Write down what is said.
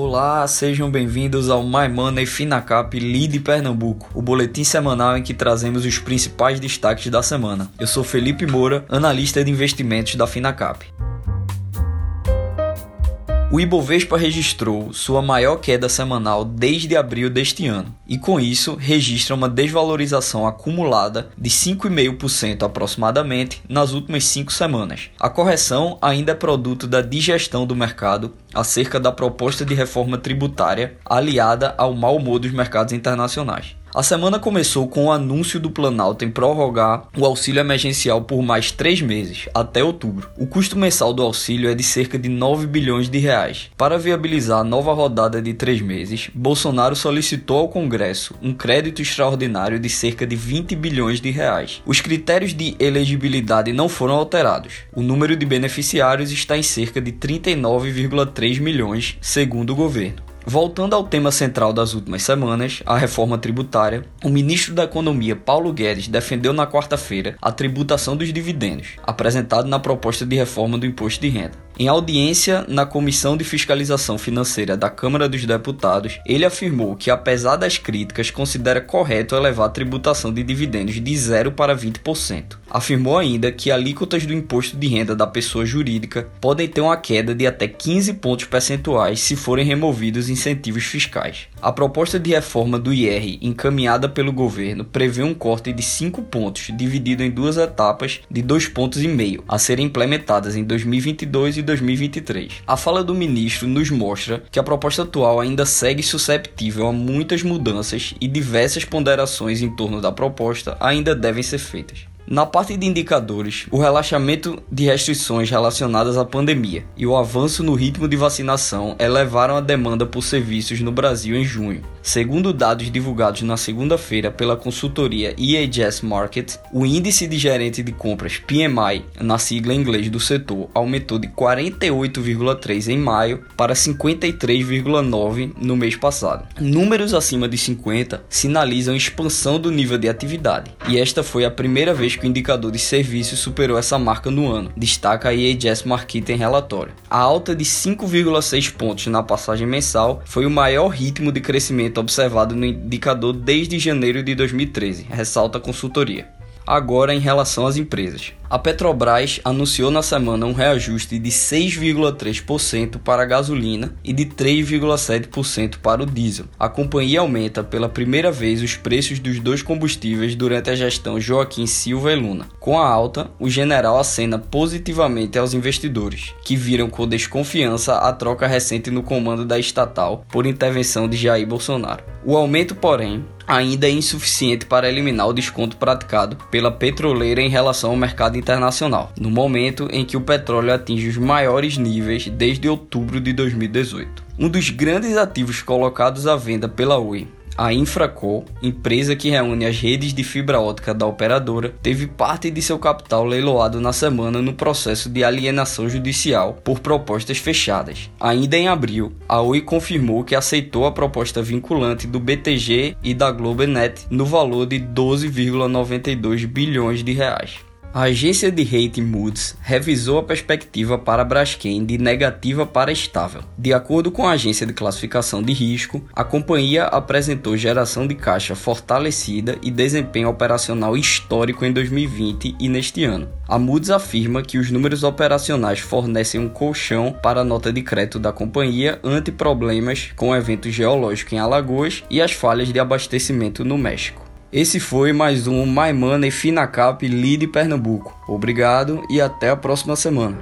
Olá, sejam bem-vindos ao My Money Finacap Lead Pernambuco, o boletim semanal em que trazemos os principais destaques da semana. Eu sou Felipe Moura, analista de investimentos da Finacap. O Ibovespa registrou sua maior queda semanal desde abril deste ano e, com isso, registra uma desvalorização acumulada de 5,5% aproximadamente nas últimas cinco semanas. A correção ainda é produto da digestão do mercado acerca da proposta de reforma tributária aliada ao mau humor dos mercados internacionais. A semana começou com o anúncio do Planalto em prorrogar o auxílio emergencial por mais três meses, até outubro. O custo mensal do auxílio é de cerca de 9 bilhões de reais. Para viabilizar a nova rodada de três meses, Bolsonaro solicitou ao Congresso um crédito extraordinário de cerca de 20 bilhões de reais. Os critérios de elegibilidade não foram alterados. O número de beneficiários está em cerca de 39,3 milhões, segundo o governo. Voltando ao tema central das últimas semanas, a reforma tributária, o ministro da Economia Paulo Guedes defendeu na quarta-feira a tributação dos dividendos, apresentado na proposta de reforma do imposto de renda. Em audiência na Comissão de Fiscalização Financeira da Câmara dos Deputados, ele afirmou que, apesar das críticas, considera correto elevar a tributação de dividendos de 0 para 20%. Afirmou ainda que alíquotas do imposto de renda da pessoa jurídica podem ter uma queda de até 15 pontos percentuais se forem removidos incentivos fiscais. A proposta de reforma do IR encaminhada pelo governo prevê um corte de 5 pontos, dividido em duas etapas de 2 pontos e meio, a serem implementadas em 2022 e 2023. A fala do ministro nos mostra que a proposta atual ainda segue susceptível a muitas mudanças e diversas ponderações em torno da proposta ainda devem ser feitas. Na parte de indicadores, o relaxamento de restrições relacionadas à pandemia e o avanço no ritmo de vacinação elevaram a demanda por serviços no Brasil em junho. Segundo dados divulgados na segunda-feira pela consultoria EAGS Market, o índice de gerente de compras PMI, na sigla em inglês do setor, aumentou de 48,3 em maio para 53,9 no mês passado. Números acima de 50 sinalizam expansão do nível de atividade, e esta foi a primeira vez que o indicador de serviços superou essa marca no ano, destaca a EAGS Market em relatório. A alta de 5,6 pontos na passagem mensal foi o maior ritmo de crescimento observado no indicador desde janeiro de 2013, ressalta a consultoria. Agora, em relação às empresas. A Petrobras anunciou na semana um reajuste de 6,3% para a gasolina e de 3,7% para o diesel. A companhia aumenta pela primeira vez os preços dos dois combustíveis durante a gestão Joaquim Silva e Luna. Com a alta, o general acena positivamente aos investidores, que viram com desconfiança a troca recente no comando da estatal por intervenção de Jair Bolsonaro. O aumento, porém, ainda é insuficiente para eliminar o desconto praticado pela petroleira em relação ao mercado internacional, no momento em que o petróleo atinge os maiores níveis desde outubro de 2018. Um dos grandes ativos colocados à venda pela Oi a Infracol, empresa que reúne as redes de fibra ótica da operadora, teve parte de seu capital leiloado na semana no processo de alienação judicial por propostas fechadas. Ainda em abril, a Oi confirmou que aceitou a proposta vinculante do BTG e da Globenet no valor de 12,92 bilhões de reais. A agência de rating Moody's revisou a perspectiva para Braskem de negativa para estável. De acordo com a agência de classificação de risco, a companhia apresentou geração de caixa fortalecida e desempenho operacional histórico em 2020 e neste ano. A Moody's afirma que os números operacionais fornecem um colchão para a nota de crédito da companhia ante problemas com o evento geológico em Alagoas e as falhas de abastecimento no México. Esse foi mais um My Money Finacap Lead Pernambuco. Obrigado e até a próxima semana.